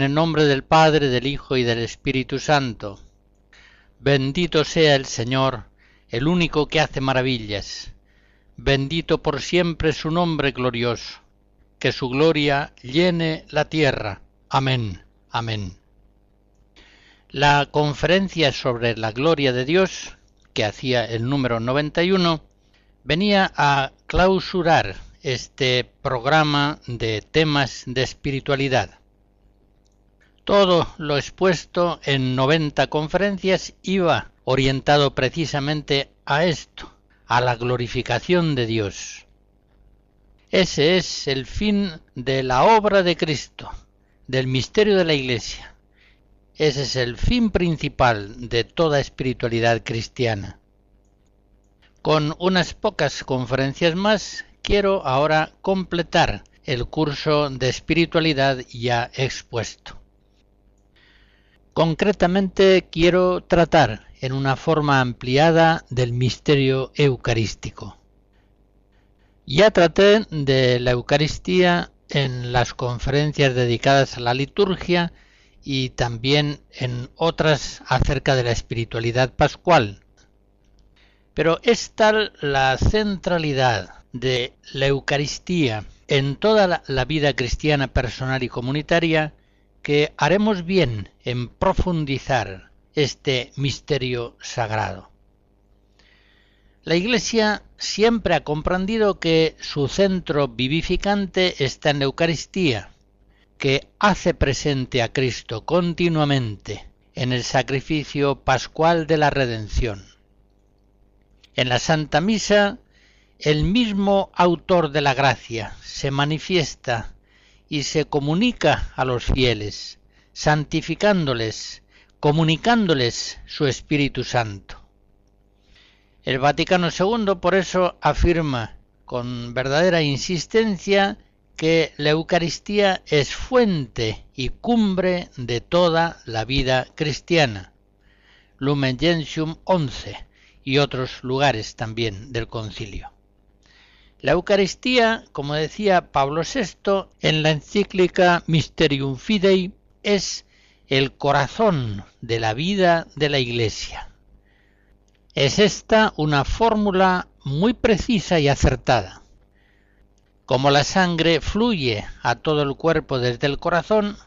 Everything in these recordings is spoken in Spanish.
En el nombre del Padre, del Hijo y del Espíritu Santo. Bendito sea el Señor, el único que hace maravillas. Bendito por siempre su nombre glorioso. Que su gloria llene la tierra. Amén. Amén. La conferencia sobre la gloria de Dios, que hacía el número 91, venía a clausurar este programa de temas de espiritualidad. Todo lo expuesto en 90 conferencias iba orientado precisamente a esto, a la glorificación de Dios. Ese es el fin de la obra de Cristo, del misterio de la Iglesia. Ese es el fin principal de toda espiritualidad cristiana. Con unas pocas conferencias más quiero ahora completar el curso de espiritualidad ya expuesto. Concretamente quiero tratar en una forma ampliada del misterio eucarístico. Ya traté de la Eucaristía en las conferencias dedicadas a la liturgia y también en otras acerca de la espiritualidad pascual. Pero es tal la centralidad de la Eucaristía en toda la vida cristiana personal y comunitaria que haremos bien en profundizar este misterio sagrado. La Iglesia siempre ha comprendido que su centro vivificante está en la Eucaristía, que hace presente a Cristo continuamente en el sacrificio pascual de la redención. En la Santa Misa, el mismo autor de la gracia se manifiesta y se comunica a los fieles, santificándoles, comunicándoles su Espíritu Santo. El Vaticano II por eso afirma con verdadera insistencia que la Eucaristía es fuente y cumbre de toda la vida cristiana. Lumen Gentium 11 y otros lugares también del concilio. La Eucaristía, como decía Pablo VI en la encíclica Mysterium Fidei, es el corazón de la vida de la Iglesia. Es esta una fórmula muy precisa y acertada. Como la sangre fluye a todo el cuerpo desde el corazón,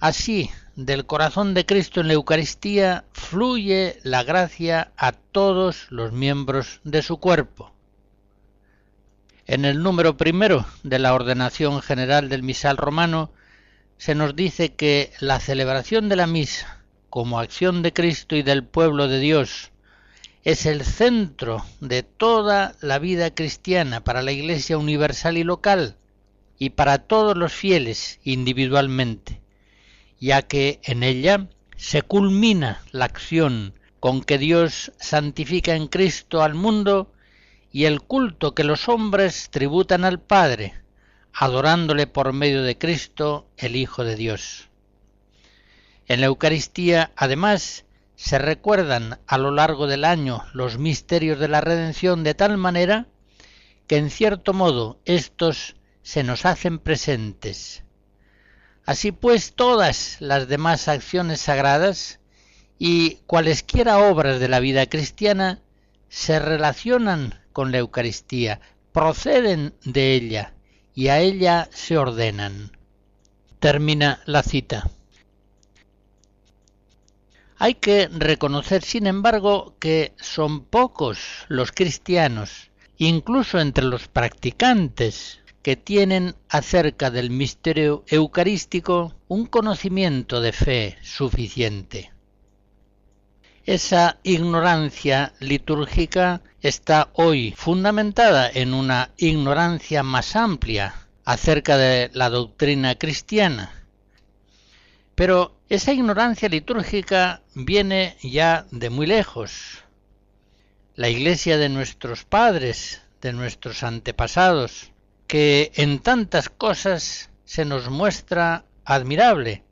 así del corazón de Cristo en la Eucaristía fluye la gracia a todos los miembros de su cuerpo. En el número primero de la ordenación general del misal romano se nos dice que la celebración de la misa como acción de Cristo y del pueblo de Dios es el centro de toda la vida cristiana para la Iglesia universal y local y para todos los fieles individualmente, ya que en ella se culmina la acción con que Dios santifica en Cristo al mundo y el culto que los hombres tributan al Padre, adorándole por medio de Cristo, el Hijo de Dios. En la Eucaristía, además, se recuerdan a lo largo del año los misterios de la redención de tal manera que en cierto modo estos se nos hacen presentes. Así pues, todas las demás acciones sagradas y cualesquiera obras de la vida cristiana se relacionan con la Eucaristía, proceden de ella y a ella se ordenan. Termina la cita. Hay que reconocer, sin embargo, que son pocos los cristianos, incluso entre los practicantes, que tienen acerca del misterio eucarístico un conocimiento de fe suficiente. Esa ignorancia litúrgica está hoy fundamentada en una ignorancia más amplia acerca de la doctrina cristiana. Pero Esa ignorancia litúrgica viene ya de muy lejos. La iglesia de nuestros padres, de nuestros antepasados, que en tantas cosas se nos muestra admirable,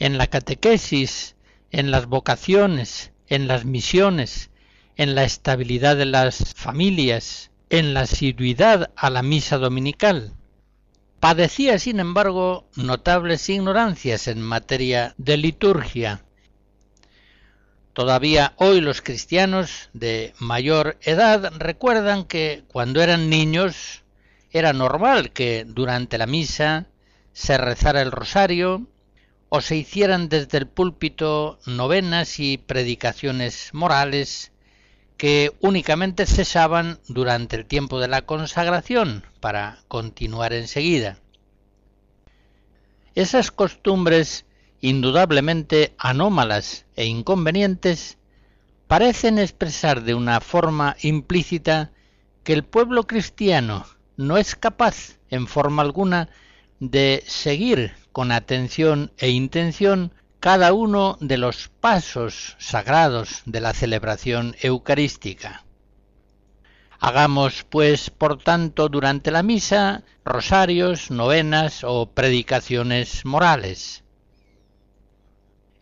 en la catequesis, en las vocaciones, en las misiones, en la estabilidad de las familias, en la asiduidad a la misa dominical. Padecía, sin embargo, notables ignorancias en materia de liturgia. Todavía hoy los cristianos de mayor edad recuerdan que cuando eran niños era normal que durante la misa se rezara el rosario o se hicieran desde el púlpito novenas y predicaciones morales que únicamente cesaban durante el tiempo de la consagración para continuar enseguida. Esas costumbres indudablemente anómalas e inconvenientes parecen expresar de una forma implícita que el pueblo cristiano no es capaz en forma alguna de seguir con atención e intención cada uno de los pasos sagrados de la celebración eucarística. Hagamos, pues, por tanto, durante la misa, rosarios, novenas o predicaciones morales.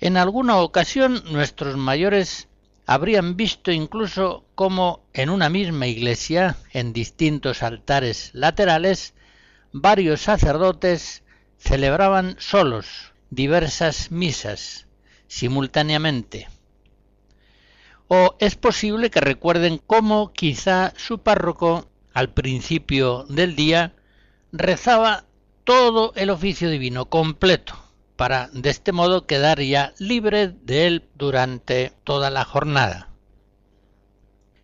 En alguna ocasión nuestros mayores habrían visto incluso cómo en una misma iglesia, en distintos altares laterales, varios sacerdotes celebraban solos diversas misas simultáneamente. O es posible que recuerden cómo quizá su párroco al principio del día rezaba todo el oficio divino completo para de este modo quedar ya libre de él durante toda la jornada.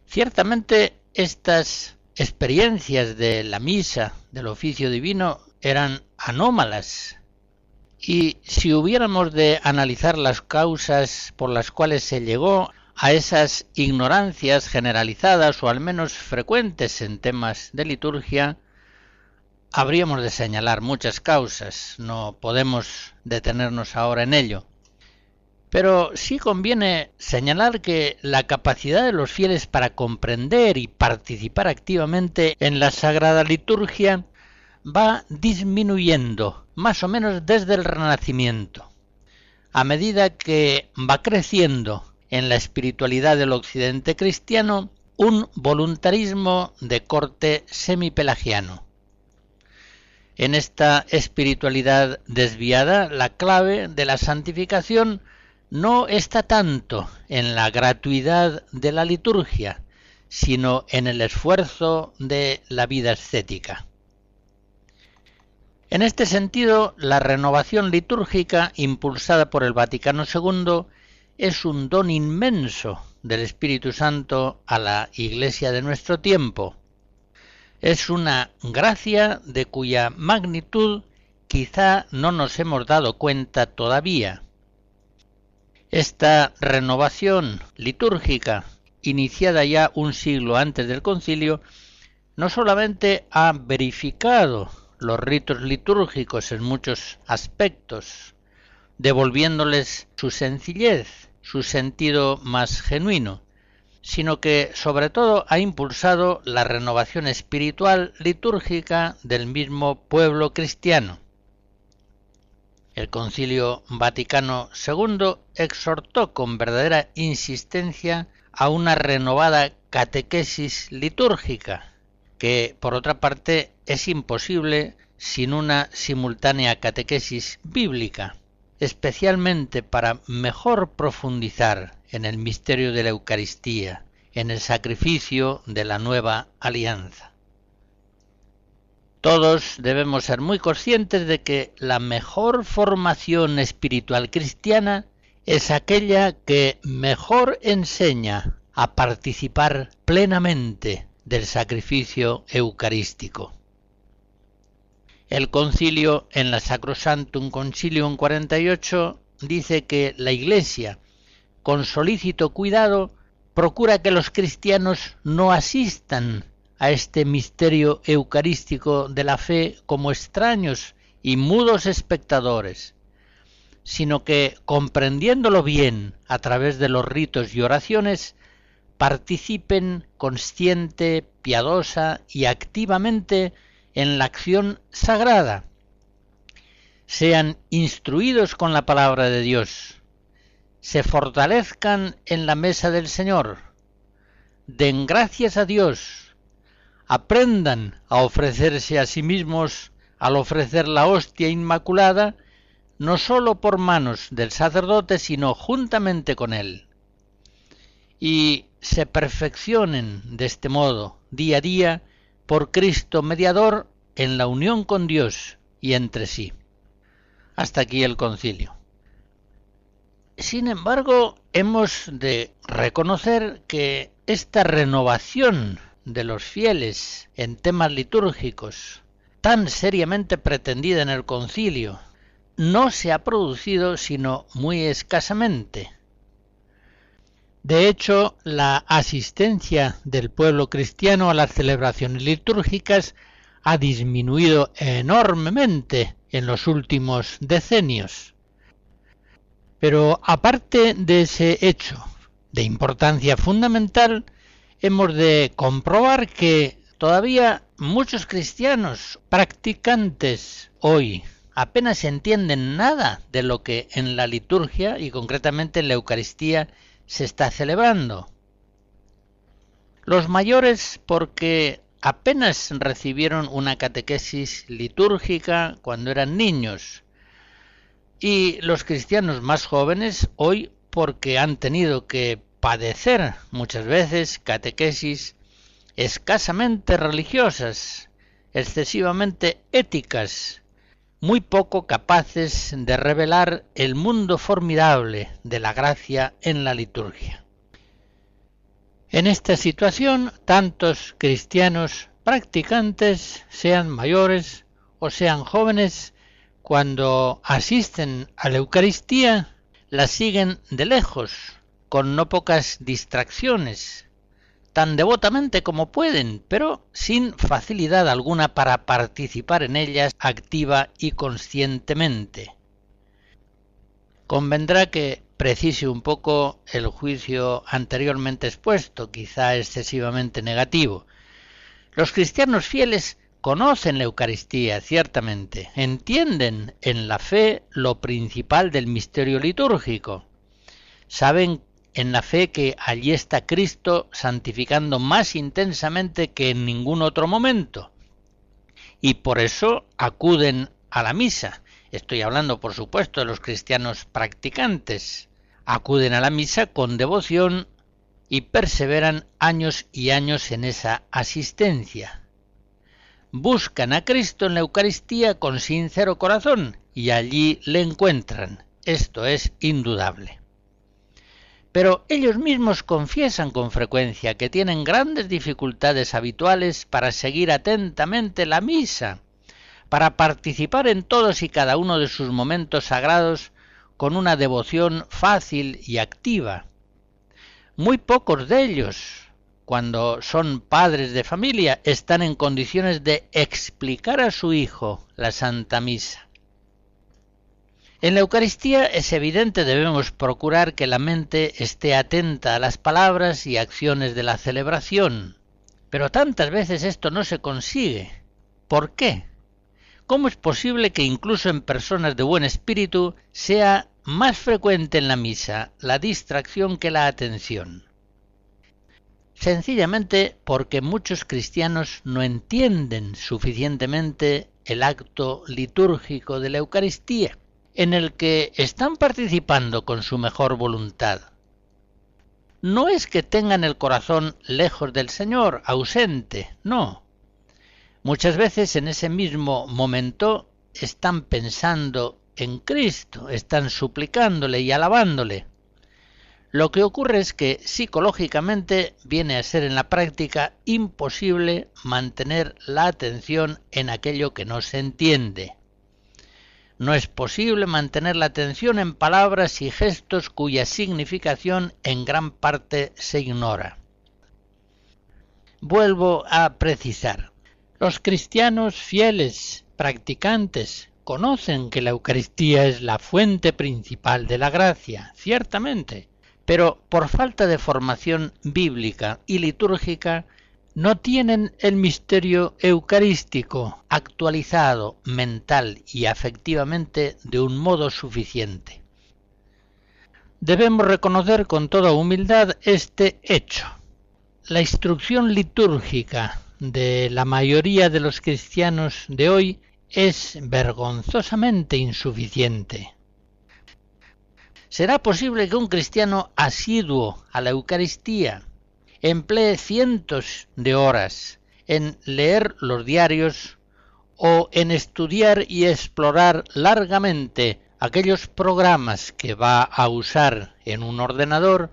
Ciertamente estas experiencias de la misa, del oficio divino, eran anómalas. Y si hubiéramos de analizar las causas por las cuales se llegó a esas ignorancias generalizadas o al menos frecuentes en temas de liturgia, habríamos de señalar muchas causas, no podemos detenernos ahora en ello. Pero sí conviene señalar que la capacidad de los fieles para comprender y participar activamente en la Sagrada Liturgia va disminuyendo, más o menos desde el Renacimiento, a medida que va creciendo en la espiritualidad del occidente cristiano un voluntarismo de corte semipelagiano. En esta espiritualidad desviada, la clave de la santificación no está tanto en la gratuidad de la liturgia, sino en el esfuerzo de la vida ascética. En este sentido, la renovación litúrgica impulsada por el Vaticano II es un don inmenso del Espíritu Santo a la Iglesia de nuestro tiempo, es una gracia de cuya magnitud quizá no nos hemos dado cuenta todavía. Esta renovación litúrgica, iniciada ya un siglo antes del concilio, no solamente ha verificado los ritos litúrgicos en muchos aspectos, devolviéndoles su sencillez, su sentido más genuino, sino que sobre todo ha impulsado la renovación espiritual litúrgica del mismo pueblo cristiano. El Concilio Vaticano II exhortó con verdadera insistencia a una renovada catequesis litúrgica, que por otra parte es imposible sin una simultánea catequesis bíblica, especialmente para mejor profundizar en el misterio de la Eucaristía, en el sacrificio de la nueva alianza. Todos debemos ser muy conscientes de que la mejor formación espiritual cristiana es aquella que mejor enseña a participar plenamente del sacrificio eucarístico. El concilio en la Sacrosantum Concilium 48 dice que la Iglesia con solícito cuidado, procura que los cristianos no asistan a este misterio eucarístico de la fe como extraños y mudos espectadores, sino que, comprendiéndolo bien a través de los ritos y oraciones, participen consciente, piadosa y activamente en la acción sagrada. Sean instruidos con la palabra de Dios, se fortalezcan en la mesa del Señor, den gracias a Dios, aprendan a ofrecerse a sí mismos al ofrecer la hostia inmaculada, no sólo por manos del sacerdote, sino juntamente con él. Y se perfeccionen de este modo día a día por Cristo mediador en la unión con Dios y entre sí. Hasta aquí el concilio. Sin embargo, hemos de reconocer que esta renovación de los fieles en temas litúrgicos, tan seriamente pretendida en el concilio, no se ha producido sino muy escasamente, de hecho, la asistencia del pueblo cristiano a las celebraciones litúrgicas ha disminuido enormemente en los últimos decenios. Pero aparte de ese hecho de importancia fundamental, hemos de comprobar que todavía muchos cristianos practicantes hoy apenas entienden nada de lo que en la liturgia y concretamente en la Eucaristía se está celebrando. Los mayores porque apenas recibieron una catequesis litúrgica cuando eran niños y los cristianos más jóvenes hoy porque han tenido que padecer muchas veces catequesis escasamente religiosas, excesivamente éticas, muy poco capaces de revelar el mundo formidable de la gracia en la liturgia. En esta situación, tantos cristianos practicantes, sean mayores o sean jóvenes, cuando asisten a la Eucaristía, la siguen de lejos, con no pocas distracciones, tan devotamente como pueden, pero sin facilidad alguna para participar en ellas activa y conscientemente. Convendrá que precise un poco el juicio anteriormente expuesto, quizá excesivamente negativo. Los cristianos fieles conocen la Eucaristía, ciertamente, entienden en la fe lo principal del misterio litúrgico, saben en la fe que allí está Cristo santificando más intensamente que en ningún otro momento. Y por eso acuden a la misa. Estoy hablando, por supuesto, de los cristianos practicantes. Acuden a la misa con devoción y perseveran años y años en esa asistencia. Buscan a Cristo en la Eucaristía con sincero corazón y allí le encuentran. Esto es indudable. Pero ellos mismos confiesan con frecuencia que tienen grandes dificultades habituales para seguir atentamente la misa, para participar en todos y cada uno de sus momentos sagrados con una devoción fácil y activa. Muy pocos de ellos, cuando son padres de familia, están en condiciones de explicar a su hijo la Santa Misa. En la Eucaristía es evidente debemos procurar que la mente esté atenta a las palabras y acciones de la celebración, pero tantas veces esto no se consigue. ¿Por qué? ¿Cómo es posible que incluso en personas de buen espíritu sea más frecuente en la misa la distracción que la atención? Sencillamente porque muchos cristianos no entienden suficientemente el acto litúrgico de la Eucaristía en el que están participando con su mejor voluntad. No es que tengan el corazón lejos del Señor, ausente, no. Muchas veces en ese mismo momento están pensando en Cristo, están suplicándole y alabándole. Lo que ocurre es que psicológicamente viene a ser en la práctica imposible mantener la atención en aquello que no se entiende no es posible mantener la atención en palabras y gestos cuya significación en gran parte se ignora. Vuelvo a precisar. Los cristianos fieles, practicantes, conocen que la Eucaristía es la fuente principal de la gracia, ciertamente, pero por falta de formación bíblica y litúrgica no tienen el misterio eucarístico actualizado mental y afectivamente de un modo suficiente. Debemos reconocer con toda humildad este hecho. La instrucción litúrgica de la mayoría de los cristianos de hoy es vergonzosamente insuficiente. ¿Será posible que un cristiano asiduo a la Eucaristía emplee cientos de horas en leer los diarios o en estudiar y explorar largamente aquellos programas que va a usar en un ordenador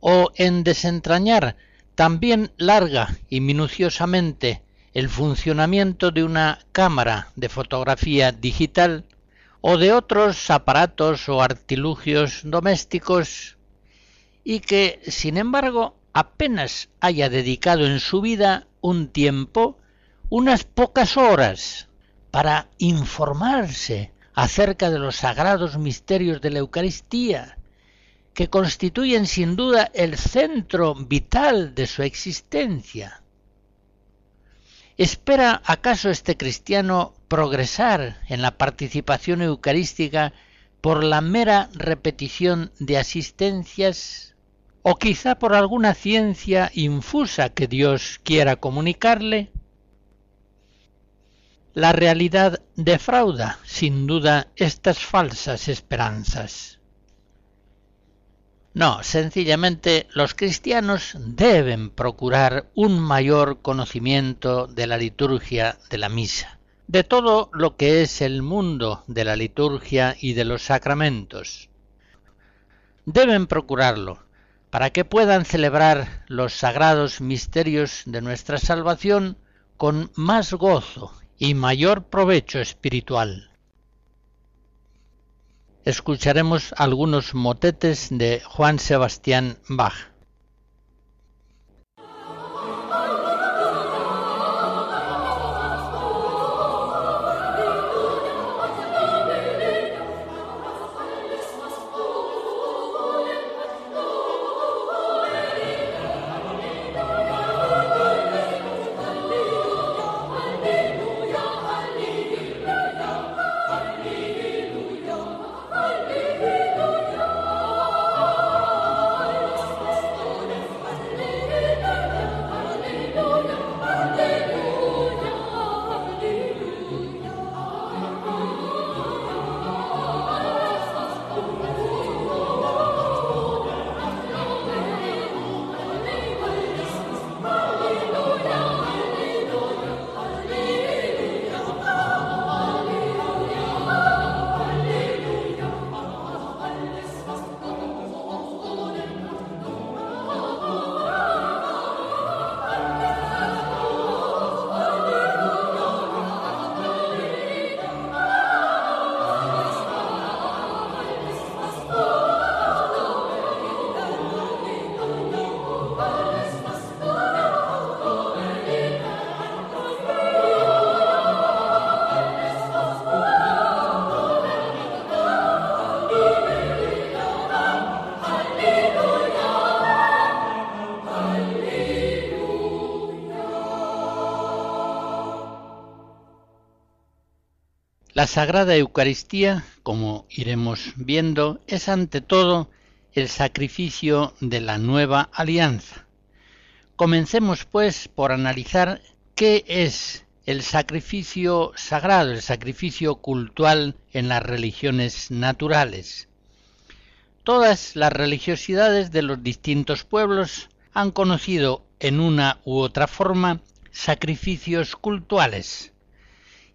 o en desentrañar también larga y minuciosamente el funcionamiento de una cámara de fotografía digital o de otros aparatos o artilugios domésticos y que, sin embargo, apenas haya dedicado en su vida un tiempo, unas pocas horas, para informarse acerca de los sagrados misterios de la Eucaristía, que constituyen sin duda el centro vital de su existencia. ¿Espera acaso este cristiano progresar en la participación eucarística por la mera repetición de asistencias? ¿O quizá por alguna ciencia infusa que Dios quiera comunicarle? La realidad defrauda, sin duda, estas falsas esperanzas. No, sencillamente los cristianos deben procurar un mayor conocimiento de la liturgia de la misa, de todo lo que es el mundo de la liturgia y de los sacramentos. Deben procurarlo para que puedan celebrar los sagrados misterios de nuestra salvación con más gozo y mayor provecho espiritual escucharemos algunos motetes de Juan Sebastián Bach. La Sagrada Eucaristía, como iremos viendo, es ante todo el sacrificio de la nueva alianza. Comencemos pues por analizar qué es el sacrificio sagrado, el sacrificio cultual en las religiones naturales. Todas las religiosidades de los distintos pueblos han conocido en una u otra forma sacrificios cultuales,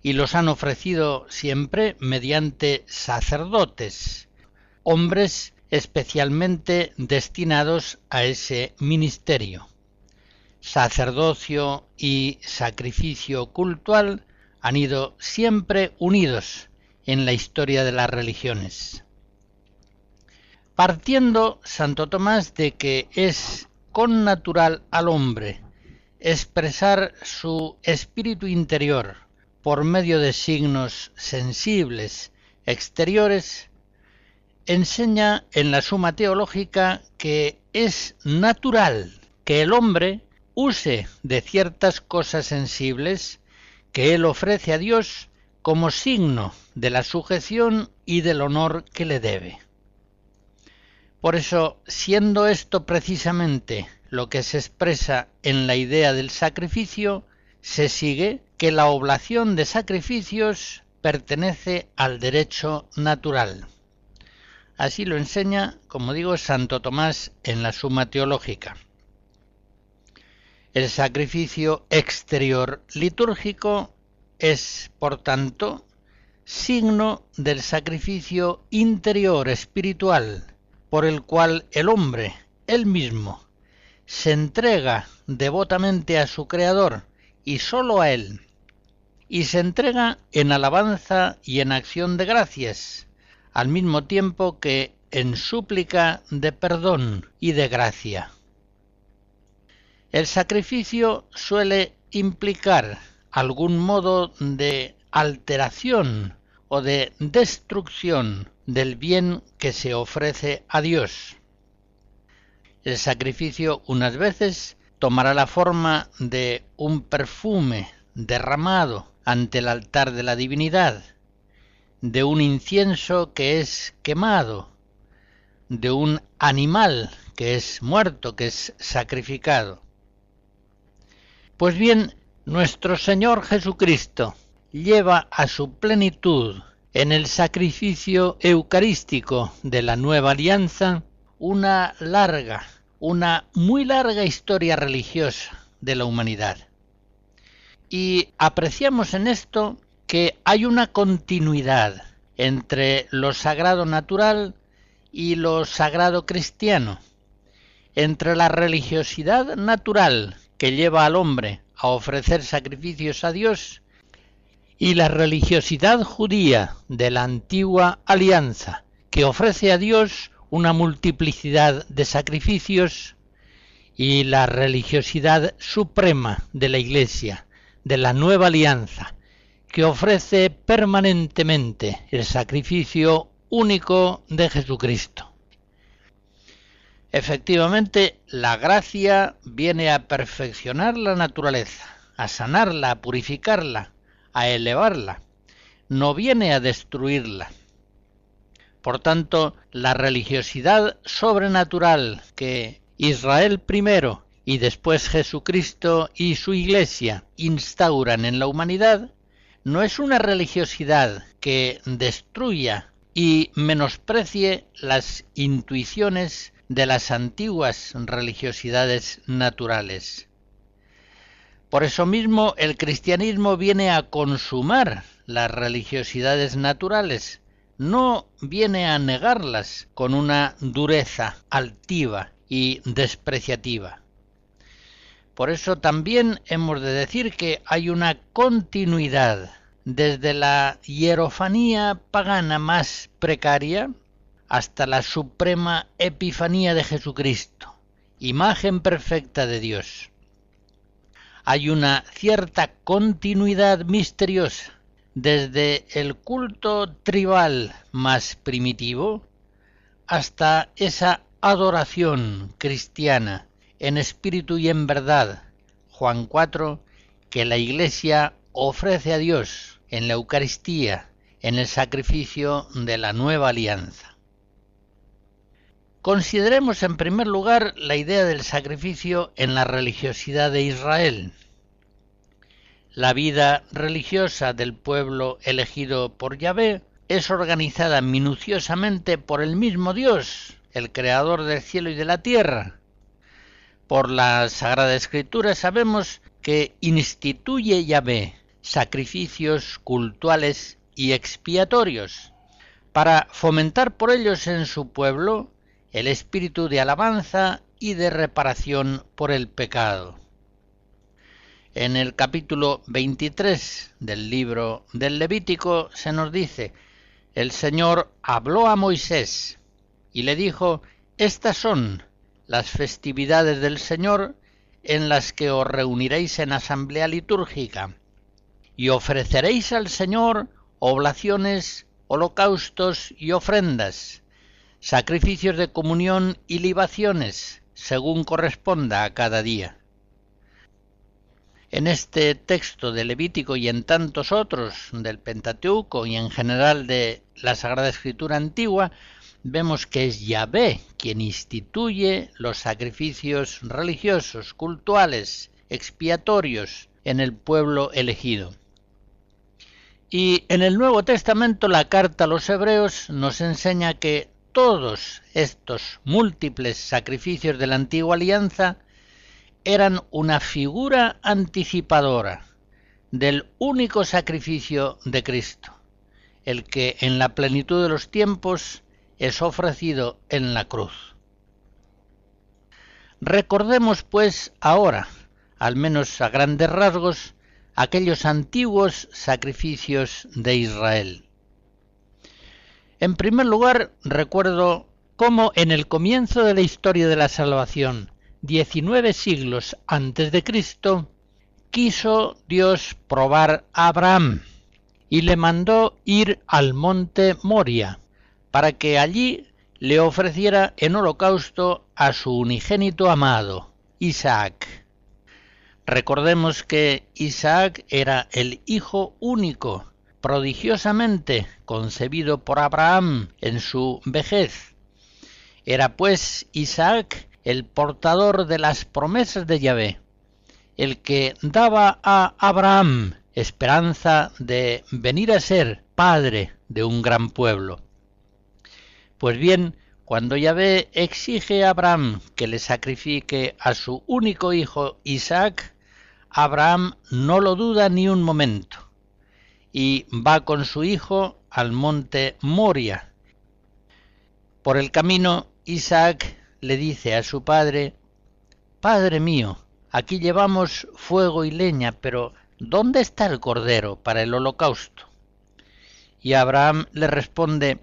y los han ofrecido siempre mediante sacerdotes, hombres especialmente destinados a ese ministerio. Sacerdocio y sacrificio cultual han ido siempre unidos en la historia de las religiones. Partiendo Santo Tomás de que es con natural al hombre expresar su espíritu interior, por medio de signos sensibles exteriores, enseña en la Suma Teológica que es natural que el hombre use de ciertas cosas sensibles que él ofrece a Dios como signo de la sujeción y del honor que le debe. Por eso, siendo esto precisamente lo que se expresa en la idea del sacrificio, se sigue que la oblación de sacrificios pertenece al derecho natural. Así lo enseña, como digo, Santo Tomás en la Suma Teológica. El sacrificio exterior litúrgico es, por tanto, signo del sacrificio interior espiritual por el cual el hombre, él mismo, se entrega devotamente a su Creador y sólo a Él, y se entrega en alabanza y en acción de gracias, al mismo tiempo que en súplica de perdón y de gracia. El sacrificio suele implicar algún modo de alteración o de destrucción del bien que se ofrece a Dios. El sacrificio unas veces tomará la forma de un perfume derramado ante el altar de la divinidad, de un incienso que es quemado, de un animal que es muerto, que es sacrificado. Pues bien, nuestro Señor Jesucristo lleva a su plenitud en el sacrificio eucarístico de la nueva alianza una larga, una muy larga historia religiosa de la humanidad. Y apreciamos en esto que hay una continuidad entre lo sagrado natural y lo sagrado cristiano, entre la religiosidad natural que lleva al hombre a ofrecer sacrificios a Dios y la religiosidad judía de la antigua alianza, que ofrece a Dios una multiplicidad de sacrificios, y la religiosidad suprema de la Iglesia, de la nueva alianza, que ofrece permanentemente el sacrificio único de Jesucristo. Efectivamente, la gracia viene a perfeccionar la naturaleza, a sanarla, a purificarla, a elevarla, no viene a destruirla. Por tanto, la religiosidad sobrenatural que Israel primero y después Jesucristo y su Iglesia instauran en la humanidad no es una religiosidad que destruya y menosprecie las intuiciones de las antiguas religiosidades naturales. Por eso mismo el cristianismo viene a consumar las religiosidades naturales, no viene a negarlas con una dureza altiva y despreciativa. Por eso también hemos de decir que hay una continuidad desde la hierofanía pagana más precaria hasta la suprema epifanía de Jesucristo, imagen perfecta de Dios. Hay una cierta continuidad misteriosa desde el culto tribal más primitivo hasta esa adoración cristiana en espíritu y en verdad, Juan 4, que la Iglesia ofrece a Dios en la Eucaristía, en el sacrificio de la nueva alianza. Consideremos en primer lugar la idea del sacrificio en la religiosidad de Israel. La vida religiosa del pueblo elegido por Yahvé es organizada minuciosamente por el mismo Dios, el creador del cielo y de la tierra. Por la Sagrada Escritura sabemos que instituye Yahvé sacrificios cultuales y expiatorios para fomentar por ellos en su pueblo el espíritu de alabanza y de reparación por el pecado. En el capítulo 23 del libro del Levítico se nos dice, el Señor habló a Moisés y le dijo, estas son las festividades del Señor en las que os reuniréis en asamblea litúrgica, y ofreceréis al Señor oblaciones, holocaustos y ofrendas, sacrificios de comunión y libaciones, según corresponda a cada día. En este texto de Levítico y en tantos otros del Pentateuco y en general de la Sagrada Escritura antigua, vemos que es Yahvé quien instituye los sacrificios religiosos, cultuales, expiatorios en el pueblo elegido. Y en el Nuevo Testamento la carta a los hebreos nos enseña que todos estos múltiples sacrificios de la antigua alianza eran una figura anticipadora del único sacrificio de Cristo, el que en la plenitud de los tiempos es ofrecido en la cruz. Recordemos pues ahora, al menos a grandes rasgos, aquellos antiguos sacrificios de Israel. En primer lugar, recuerdo cómo en el comienzo de la historia de la salvación, 19 siglos antes de Cristo, quiso Dios probar a Abraham y le mandó ir al monte Moria para que allí le ofreciera en holocausto a su unigénito amado, Isaac. Recordemos que Isaac era el hijo único, prodigiosamente concebido por Abraham en su vejez. Era pues Isaac el portador de las promesas de Yahvé, el que daba a Abraham esperanza de venir a ser padre de un gran pueblo. Pues bien, cuando Yahvé exige a Abraham que le sacrifique a su único hijo Isaac, Abraham no lo duda ni un momento y va con su hijo al monte Moria. Por el camino, Isaac le dice a su padre, Padre mío, aquí llevamos fuego y leña, pero ¿dónde está el cordero para el holocausto? Y Abraham le responde,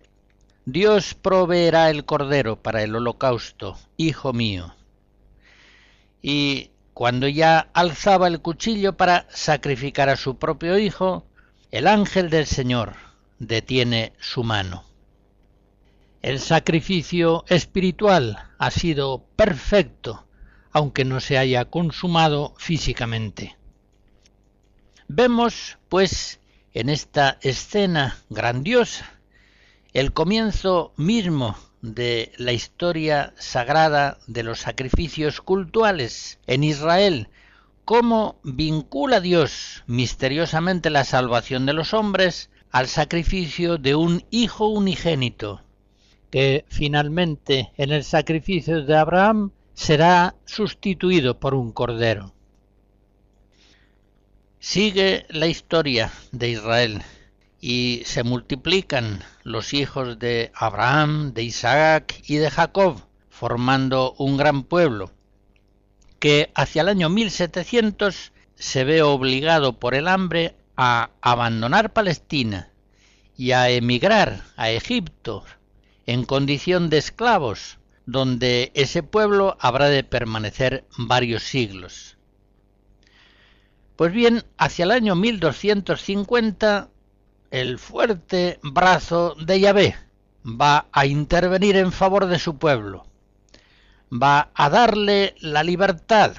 Dios proveerá el cordero para el holocausto, hijo mío. Y cuando ya alzaba el cuchillo para sacrificar a su propio hijo, el ángel del Señor detiene su mano. El sacrificio espiritual ha sido perfecto, aunque no se haya consumado físicamente. Vemos, pues, en esta escena grandiosa el comienzo mismo de la historia sagrada de los sacrificios cultuales en Israel, cómo vincula Dios misteriosamente la salvación de los hombres al sacrificio de un hijo unigénito, que finalmente en el sacrificio de Abraham será sustituido por un cordero. Sigue la historia de Israel y se multiplican los hijos de Abraham, de Isaac y de Jacob, formando un gran pueblo, que hacia el año 1700 se ve obligado por el hambre a abandonar Palestina y a emigrar a Egipto en condición de esclavos, donde ese pueblo habrá de permanecer varios siglos. Pues bien, hacia el año 1250 el fuerte brazo de Yahvé va a intervenir en favor de su pueblo, va a darle la libertad,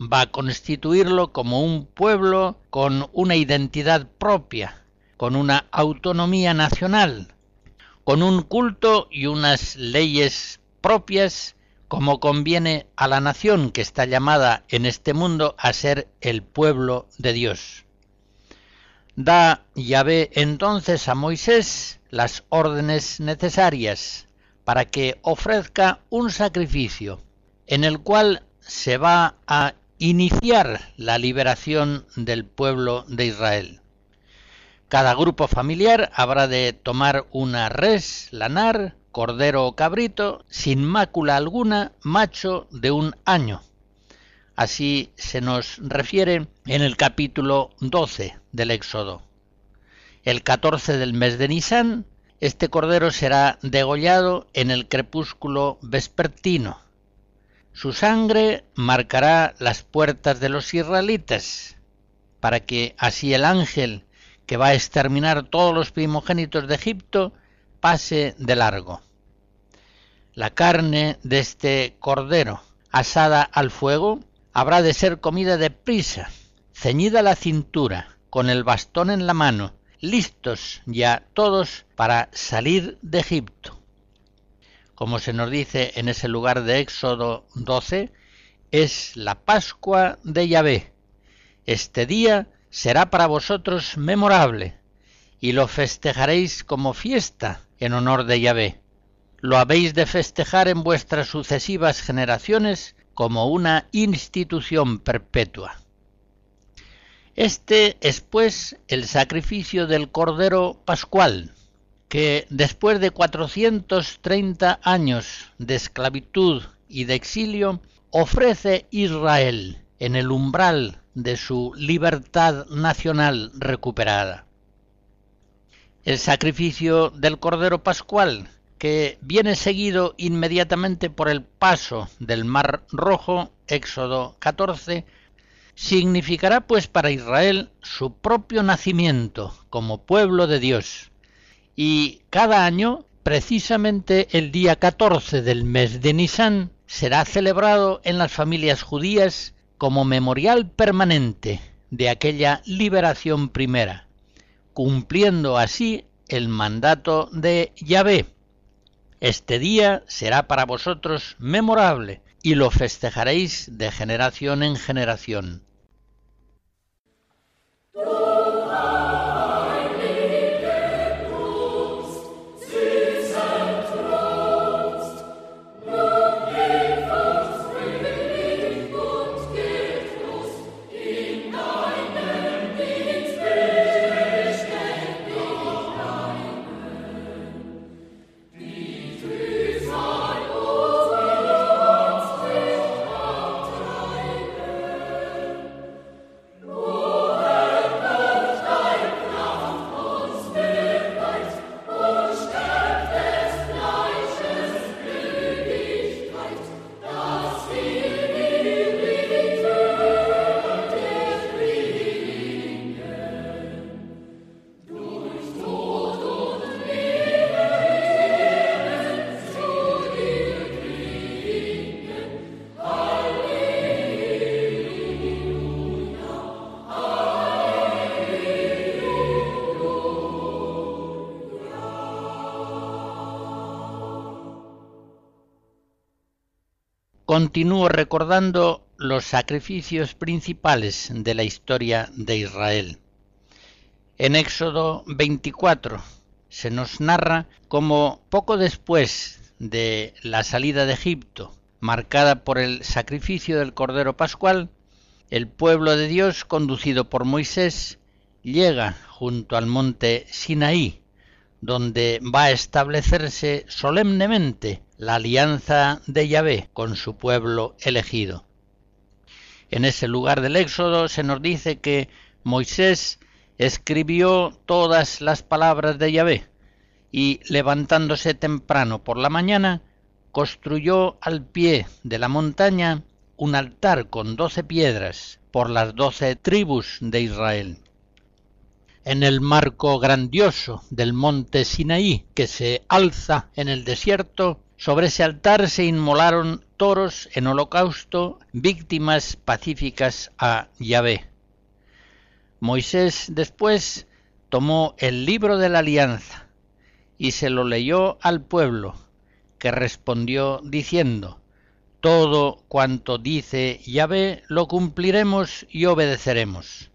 va a constituirlo como un pueblo con una identidad propia, con una autonomía nacional, con un culto y unas leyes propias como conviene a la nación que está llamada en este mundo a ser el pueblo de Dios. Da Yahvé entonces a Moisés las órdenes necesarias para que ofrezca un sacrificio en el cual se va a iniciar la liberación del pueblo de Israel. Cada grupo familiar habrá de tomar una res, lanar, cordero o cabrito, sin mácula alguna, macho de un año Así se nos refiere en el capítulo 12 del Éxodo. El 14 del mes de Nisan, este cordero será degollado en el crepúsculo vespertino. Su sangre marcará las puertas de los israelitas. para que así el ángel que va a exterminar todos los primogénitos de Egipto pase de largo. La carne de este cordero asada al fuego habrá de ser comida de prisa, ceñida la cintura, con el bastón en la mano, listos ya todos para salir de Egipto. Como se nos dice en ese lugar de Éxodo 12, es la Pascua de Yahvé. Este día será para vosotros memorable, y lo festejaréis como fiesta en honor de Yahvé. Lo habéis de festejar en vuestras sucesivas generaciones como una institución perpetua. Este es pues el sacrificio del Cordero Pascual, que después de 430 años de esclavitud y de exilio, ofrece Israel en el umbral de su libertad nacional recuperada. El sacrificio del Cordero Pascual, que viene seguido inmediatamente por el paso del Mar Rojo, Éxodo 14, significará pues para Israel su propio nacimiento como pueblo de Dios. Y cada año, precisamente el día 14 del mes de Nisan, será celebrado en las familias judías como memorial permanente de aquella liberación primera, cumpliendo así el mandato de Yahvé. Este día será para vosotros memorable y lo festejaréis de generación en generación. Continúo recordando los sacrificios principales de la historia de Israel. En Éxodo 24 se nos narra cómo poco después de la salida de Egipto, marcada por el sacrificio del Cordero Pascual, el pueblo de Dios, conducido por Moisés, llega junto al monte Sinaí, donde va a establecerse solemnemente la alianza de Yahvé con su pueblo elegido. En ese lugar del Éxodo se nos dice que Moisés escribió todas las palabras de Yahvé y levantándose temprano por la mañana, construyó al pie de la montaña un altar con doce piedras por las doce tribus de Israel en el marco grandioso del monte Sinaí que se alza en el desierto, sobre ese altar se inmolaron toros en holocausto, víctimas pacíficas a Yahvé. Moisés después tomó el libro de la alianza y se lo leyó al pueblo, que respondió diciendo, Todo cuanto dice Yahvé lo cumpliremos y obedeceremos.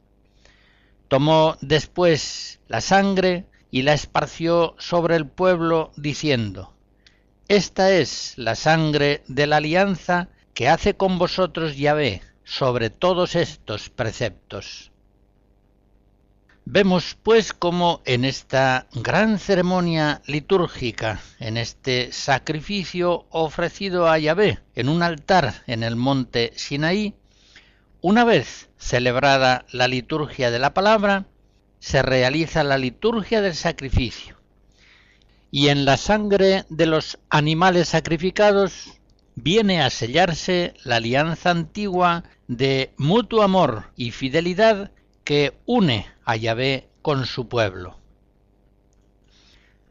Tomó después la sangre y la esparció sobre el pueblo, diciendo, Esta es la sangre de la alianza que hace con vosotros Yahvé sobre todos estos preceptos. Vemos pues cómo en esta gran ceremonia litúrgica, en este sacrificio ofrecido a Yahvé en un altar en el monte Sinaí, una vez celebrada la liturgia de la palabra, se realiza la liturgia del sacrificio. Y en la sangre de los animales sacrificados viene a sellarse la alianza antigua de mutuo amor y fidelidad que une a Yahvé con su pueblo.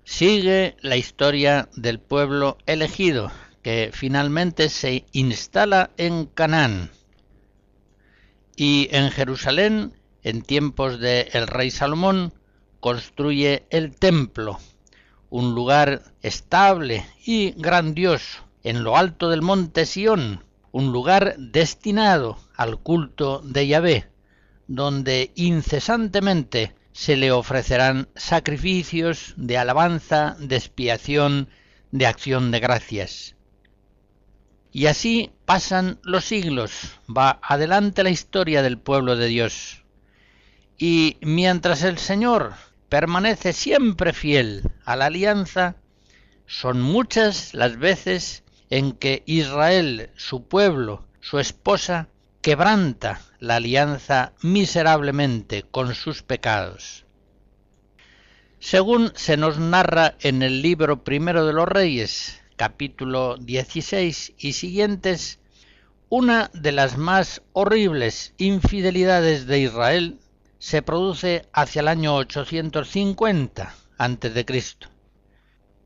Sigue la historia del pueblo elegido, que finalmente se instala en Canaán. Y en Jerusalén, en tiempos del el rey Salomón, construye el templo, un lugar estable y grandioso, en lo alto del monte Sión, un lugar destinado al culto de Yahvé, donde incesantemente se le ofrecerán sacrificios de alabanza, de expiación, de acción de gracias. Y así pasan los siglos, va adelante la historia del pueblo de Dios. Y mientras el Señor permanece siempre fiel a la alianza, son muchas las veces en que Israel, su pueblo, su esposa, quebranta la alianza miserablemente con sus pecados. Según se nos narra en el libro primero de los Reyes, capítulo 16 y siguientes, una de las más horribles infidelidades de Israel se produce hacia el año 850 a.C.,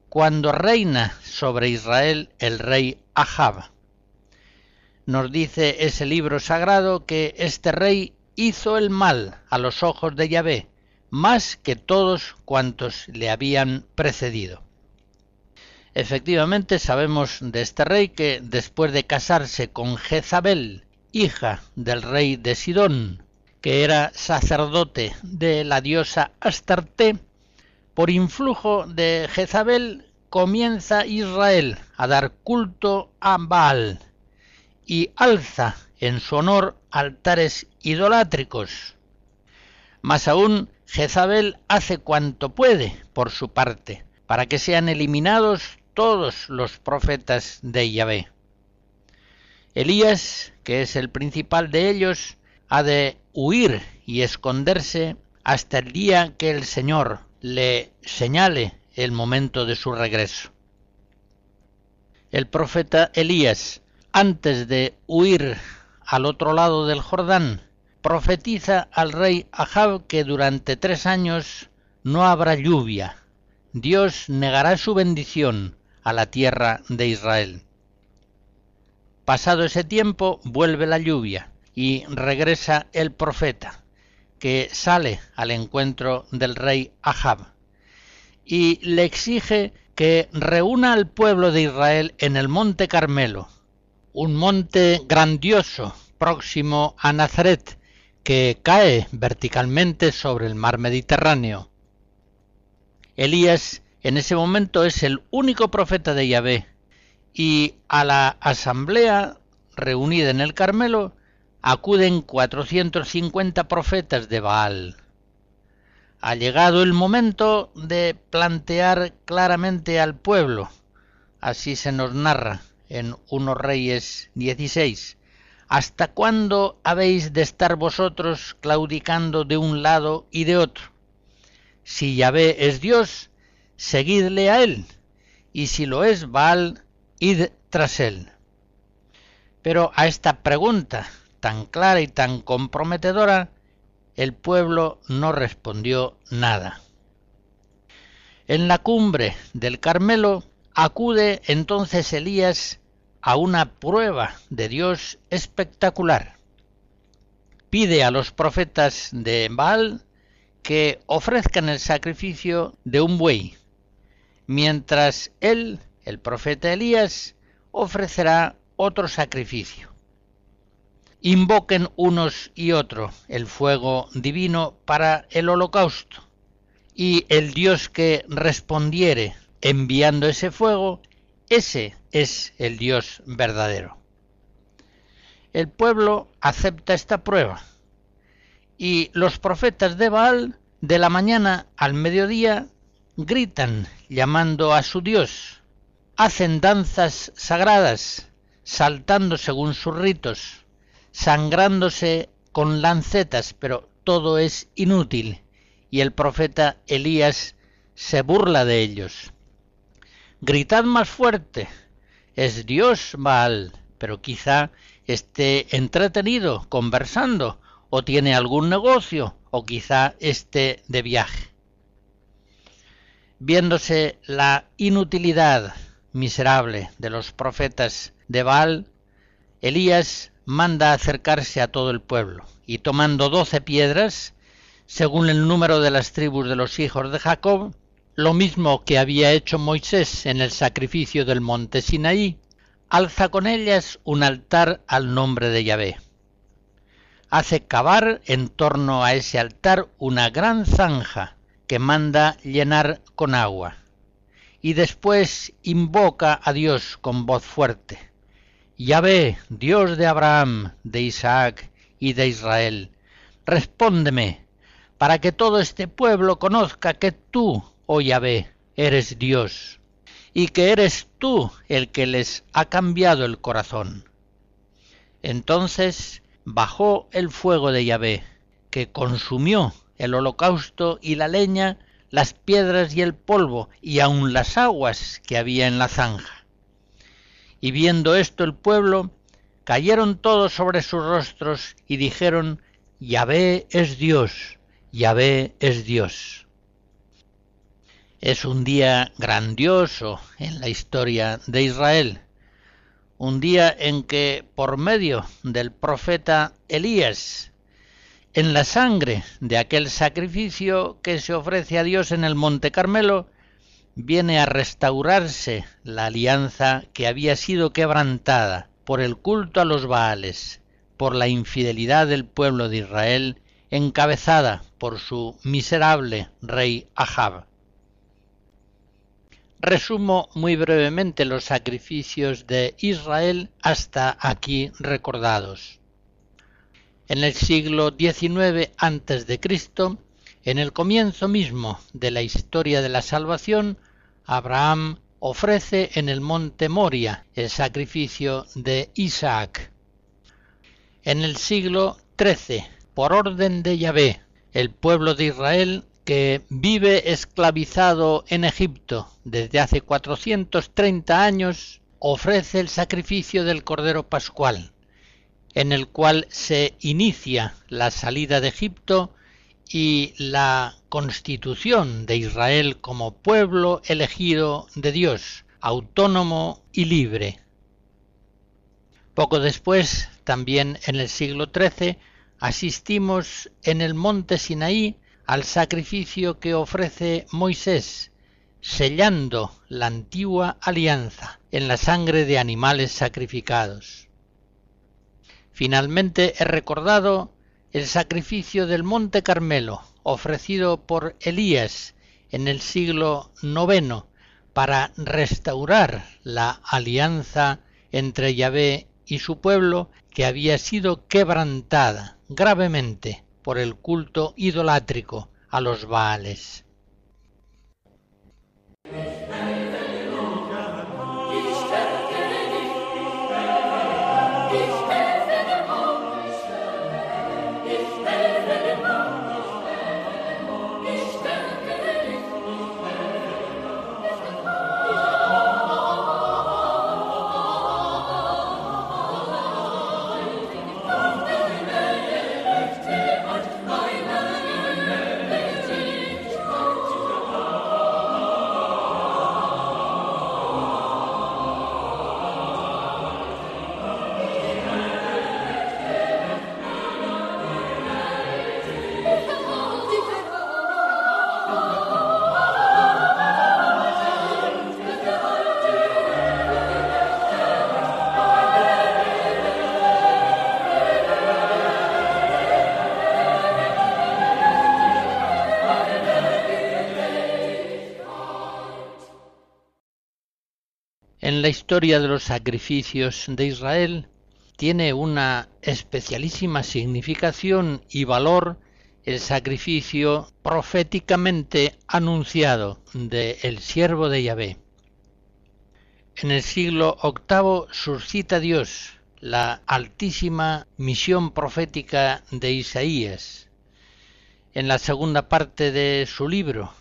cuando reina sobre Israel el rey Ahab. Nos dice ese libro sagrado que este rey hizo el mal a los ojos de Yahvé, más que todos cuantos le habían precedido. Efectivamente sabemos de este rey que después de casarse con Jezabel, hija del rey de Sidón, que era sacerdote de la diosa Astarte, por influjo de Jezabel comienza Israel a dar culto a Baal y alza en su honor altares idolátricos. Más aún, Jezabel hace cuanto puede por su parte para que sean eliminados todos los profetas de Yahvé. Elías, que es el principal de ellos, ha de huir y esconderse hasta el día que el Señor le señale el momento de su regreso. El profeta Elías, antes de huir al otro lado del Jordán, profetiza al rey Ahab que durante tres años no habrá lluvia. Dios negará su bendición a la tierra de Israel. Pasado ese tiempo vuelve la lluvia y regresa el profeta, que sale al encuentro del rey Ahab y le exige que reúna al pueblo de Israel en el monte Carmelo, un monte grandioso próximo a Nazaret, que cae verticalmente sobre el mar Mediterráneo. Elías en ese momento es el único profeta de Yahvé y a la asamblea reunida en el Carmelo acuden 450 profetas de Baal. Ha llegado el momento de plantear claramente al pueblo, así se nos narra en Unos Reyes 16, ¿hasta cuándo habéis de estar vosotros claudicando de un lado y de otro? Si Yahvé es Dios, seguidle a él, y si lo es Baal, id tras él. Pero a esta pregunta tan clara y tan comprometedora, el pueblo no respondió nada. En la cumbre del Carmelo acude entonces Elías a una prueba de Dios espectacular. Pide a los profetas de Baal que ofrezcan el sacrificio de un buey, mientras él, el profeta Elías, ofrecerá otro sacrificio invoquen unos y otros el fuego divino para el holocausto, y el Dios que respondiere enviando ese fuego, ese es el Dios verdadero. El pueblo acepta esta prueba, y los profetas de Baal, de la mañana al mediodía, gritan llamando a su Dios, hacen danzas sagradas, saltando según sus ritos, sangrándose con lancetas, pero todo es inútil, y el profeta Elías se burla de ellos. Gritad más fuerte, es Dios Baal, pero quizá esté entretenido, conversando, o tiene algún negocio, o quizá esté de viaje. Viéndose la inutilidad miserable de los profetas de Baal, Elías manda acercarse a todo el pueblo y tomando doce piedras, según el número de las tribus de los hijos de Jacob, lo mismo que había hecho Moisés en el sacrificio del monte Sinaí, alza con ellas un altar al nombre de Yahvé. Hace cavar en torno a ese altar una gran zanja que manda llenar con agua, y después invoca a Dios con voz fuerte. Yahvé, Dios de Abraham, de Isaac y de Israel, respóndeme, para que todo este pueblo conozca que tú, oh Yahvé, eres Dios y que eres tú el que les ha cambiado el corazón. Entonces bajó el fuego de Yahvé, que consumió el holocausto y la leña, las piedras y el polvo, y aun las aguas que había en la zanja. Y viendo esto el pueblo, cayeron todos sobre sus rostros y dijeron, Yahvé es Dios, Yahvé es Dios. Es un día grandioso en la historia de Israel, un día en que por medio del profeta Elías, en la sangre de aquel sacrificio que se ofrece a Dios en el Monte Carmelo, viene a restaurarse la alianza que había sido quebrantada por el culto a los Baales, por la infidelidad del pueblo de Israel, encabezada por su miserable rey Ahab. Resumo muy brevemente los sacrificios de Israel hasta aquí recordados. En el siglo XIX a.C., en el comienzo mismo de la historia de la salvación, Abraham ofrece en el monte Moria el sacrificio de Isaac. En el siglo XIII, por orden de Yahvé, el pueblo de Israel que vive esclavizado en Egipto desde hace 430 años, ofrece el sacrificio del Cordero Pascual, en el cual se inicia la salida de Egipto y la constitución de Israel como pueblo elegido de Dios, autónomo y libre. Poco después, también en el siglo XIII, asistimos en el monte Sinaí al sacrificio que ofrece Moisés, sellando la antigua alianza en la sangre de animales sacrificados. Finalmente he recordado el sacrificio del Monte Carmelo, ofrecido por Elías en el siglo IX para restaurar la alianza entre Yahvé y su pueblo que había sido quebrantada gravemente por el culto idolátrico a los Baales. En la historia de los sacrificios de Israel tiene una especialísima significación y valor el sacrificio proféticamente anunciado de el siervo de Yahvé. En el siglo VIII suscita Dios la altísima misión profética de Isaías. En la segunda parte de su libro,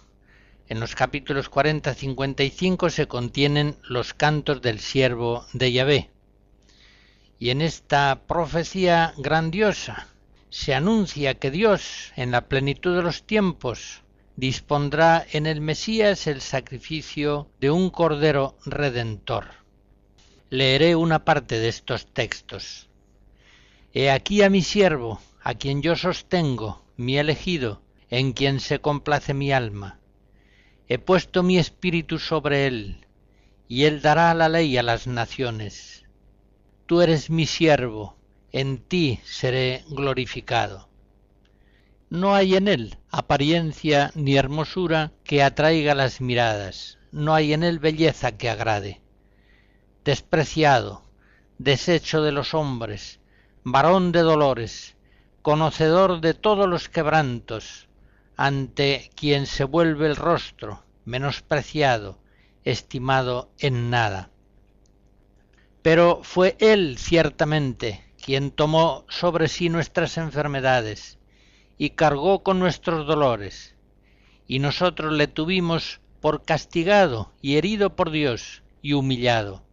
en los capítulos 40-55 se contienen los cantos del siervo de Yahvé. Y en esta profecía grandiosa se anuncia que Dios, en la plenitud de los tiempos, dispondrá en el Mesías el sacrificio de un Cordero Redentor. Leeré una parte de estos textos. He aquí a mi siervo, a quien yo sostengo, mi elegido, en quien se complace mi alma. He puesto mi espíritu sobre él, y él dará la ley a las naciones. Tú eres mi siervo, en ti seré glorificado no hay en él apariencia ni hermosura que atraiga las miradas, no hay en él belleza que agrade. Despreciado, deshecho de los hombres, varón de dolores, conocedor de todos los quebrantos, ante quien se vuelve el rostro, menospreciado, estimado en nada. Pero fue él ciertamente quien tomó sobre sí nuestras enfermedades, y cargó con nuestros dolores, y nosotros le tuvimos por castigado y herido por Dios y humillado.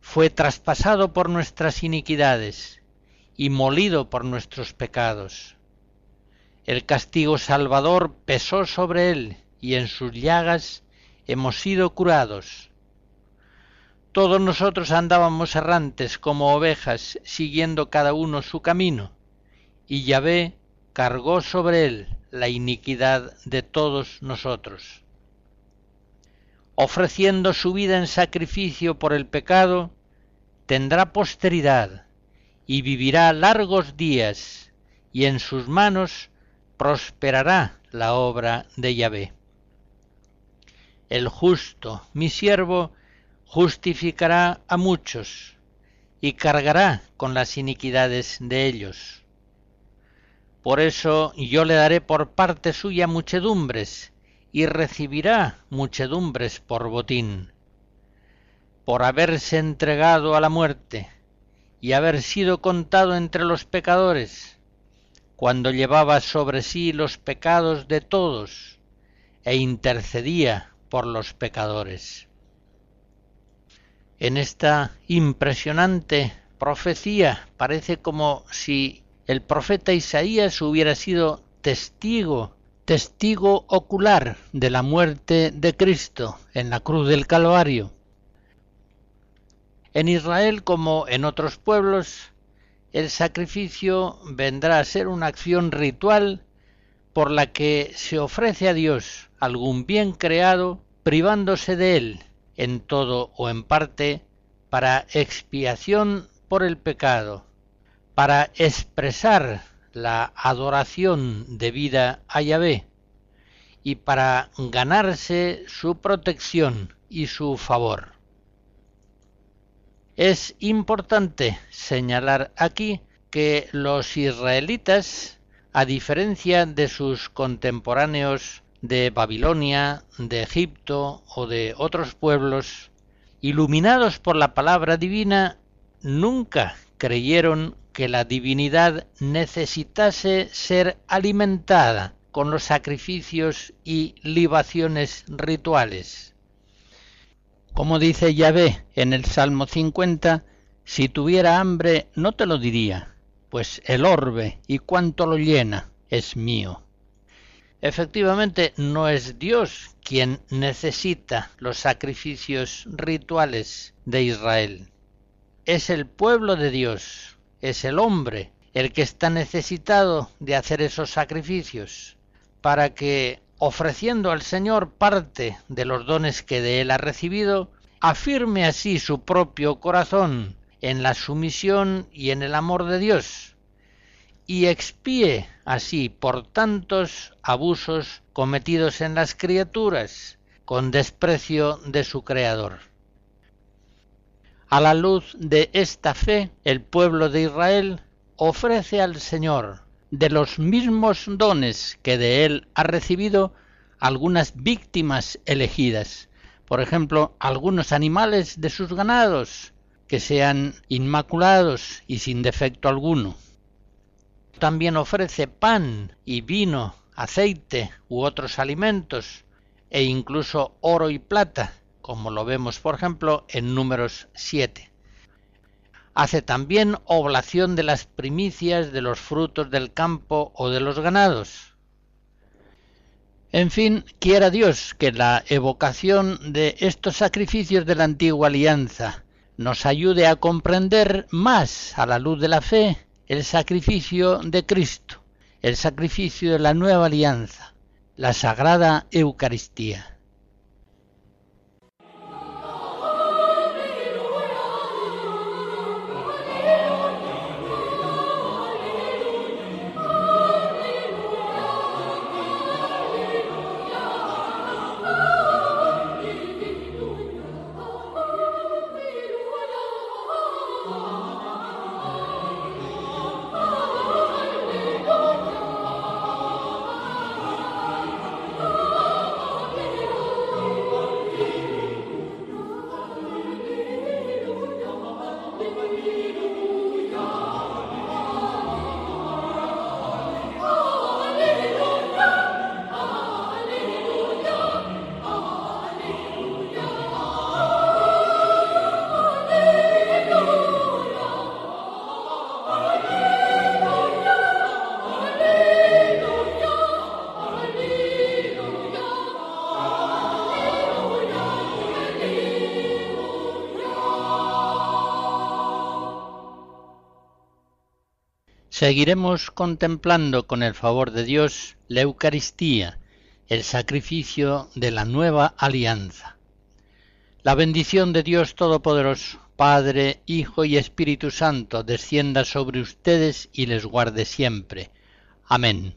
Fue traspasado por nuestras iniquidades y molido por nuestros pecados. El castigo salvador pesó sobre él y en sus llagas hemos sido curados. Todos nosotros andábamos errantes como ovejas, siguiendo cada uno su camino, y Yahvé cargó sobre él la iniquidad de todos nosotros. Ofreciendo su vida en sacrificio por el pecado, tendrá posteridad y vivirá largos días, y en sus manos prosperará la obra de Yahvé. El justo, mi siervo, justificará a muchos y cargará con las iniquidades de ellos. Por eso yo le daré por parte suya muchedumbres, y recibirá muchedumbres por botín, por haberse entregado a la muerte, y haber sido contado entre los pecadores, cuando llevaba sobre sí los pecados de todos, e intercedía por los pecadores. En esta impresionante profecía parece como si el profeta Isaías hubiera sido testigo, testigo ocular de la muerte de Cristo en la cruz del Calvario. En Israel como en otros pueblos, el sacrificio vendrá a ser una acción ritual por la que se ofrece a Dios algún bien creado privándose de él en todo o en parte para expiación por el pecado para expresar la adoración debida a Yahvé y para ganarse su protección y su favor. Es importante señalar aquí que los israelitas, a diferencia de sus contemporáneos de Babilonia, de Egipto o de otros pueblos, iluminados por la palabra divina, nunca creyeron que la divinidad necesitase ser alimentada con los sacrificios y libaciones rituales. Como dice Yahvé en el Salmo 50, si tuviera hambre no te lo diría, pues el orbe y cuanto lo llena es mío. Efectivamente, no es Dios quien necesita los sacrificios rituales de Israel. Es el pueblo de Dios es el hombre el que está necesitado de hacer esos sacrificios, para que, ofreciendo al Señor parte de los dones que de él ha recibido, afirme así su propio corazón en la sumisión y en el amor de Dios, y expíe así por tantos abusos cometidos en las criaturas, con desprecio de su Creador. A la luz de esta fe, el pueblo de Israel ofrece al Señor de los mismos dones que de él ha recibido algunas víctimas elegidas, por ejemplo, algunos animales de sus ganados, que sean inmaculados y sin defecto alguno. También ofrece pan y vino, aceite u otros alimentos, e incluso oro y plata, como lo vemos por ejemplo en números 7. Hace también oblación de las primicias de los frutos del campo o de los ganados. En fin, quiera Dios que la evocación de estos sacrificios de la antigua alianza nos ayude a comprender más a la luz de la fe el sacrificio de Cristo, el sacrificio de la nueva alianza, la sagrada Eucaristía. Seguiremos contemplando con el favor de Dios la Eucaristía, el sacrificio de la nueva alianza. La bendición de Dios Todopoderoso, Padre, Hijo y Espíritu Santo, descienda sobre ustedes y les guarde siempre. Amén.